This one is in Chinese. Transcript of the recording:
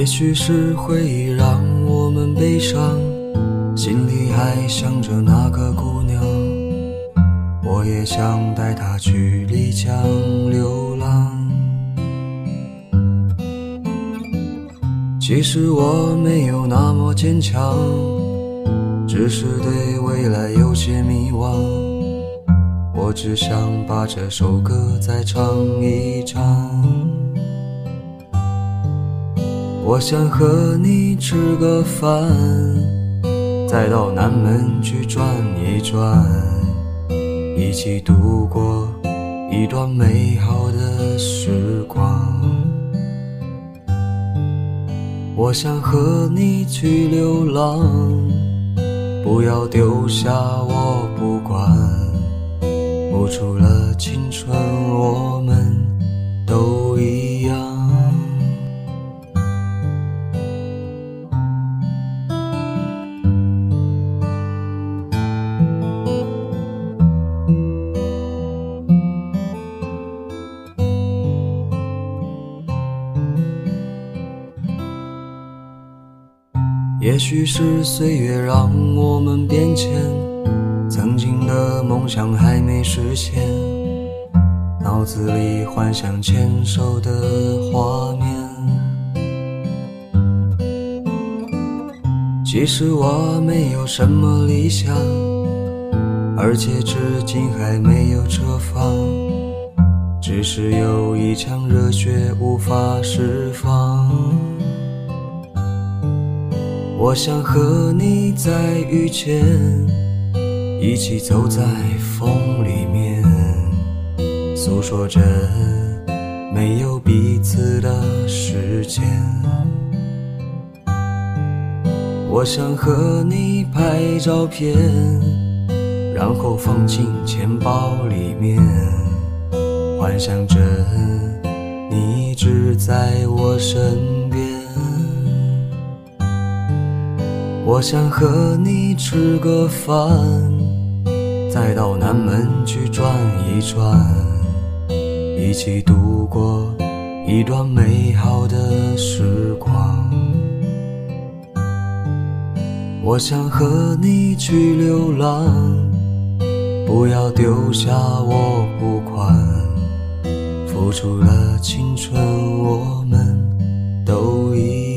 也许是回忆让我们悲伤，心里还想着那个姑娘。我也想带她去丽江流浪。其实我没有那么坚强，只是对未来有些迷惘。我只想把这首歌再唱一唱。我想和你吃个饭，再到南门去转一转，一起度过一段美好的时光。我想和你去流浪，不要丢下我不管。付出了青春，我们都一样。也许是岁月让我们变迁，曾经的梦想还没实现，脑子里幻想牵手的画面。其实我没有什么理想，而且至今还没有车房，只是有一腔热血无法释放。我想和你再遇见，一起走在风里面，诉说着没有彼此的时间。我想和你拍照片，然后放进钱包里面，幻想着你一直在我身边。我想和你吃个饭，再到南门去转一转，一起度过一段美好的时光。我想和你去流浪，不要丢下我不管。付出了青春，我们都一